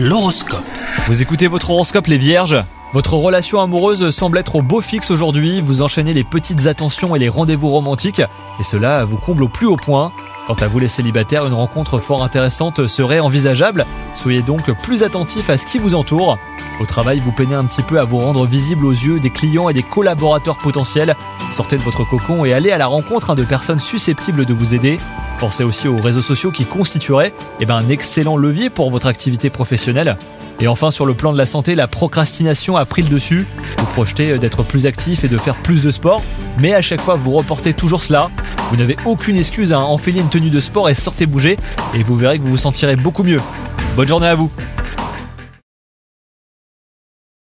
L'horoscope. Vous écoutez votre horoscope les vierges? Votre relation amoureuse semble être au beau fixe aujourd'hui, vous enchaînez les petites attentions et les rendez-vous romantiques, et cela vous comble au plus haut point. Quant à vous les célibataires, une rencontre fort intéressante serait envisageable, soyez donc plus attentifs à ce qui vous entoure. Au travail, vous peinez un petit peu à vous rendre visible aux yeux des clients et des collaborateurs potentiels. Sortez de votre cocon et allez à la rencontre hein, de personnes susceptibles de vous aider. Pensez aussi aux réseaux sociaux qui constitueraient eh ben, un excellent levier pour votre activité professionnelle. Et enfin, sur le plan de la santé, la procrastination a pris le dessus. Vous projetez d'être plus actif et de faire plus de sport, mais à chaque fois vous reportez toujours cela. Vous n'avez aucune excuse à enfiler une tenue de sport et sortez bouger, et vous verrez que vous vous sentirez beaucoup mieux. Bonne journée à vous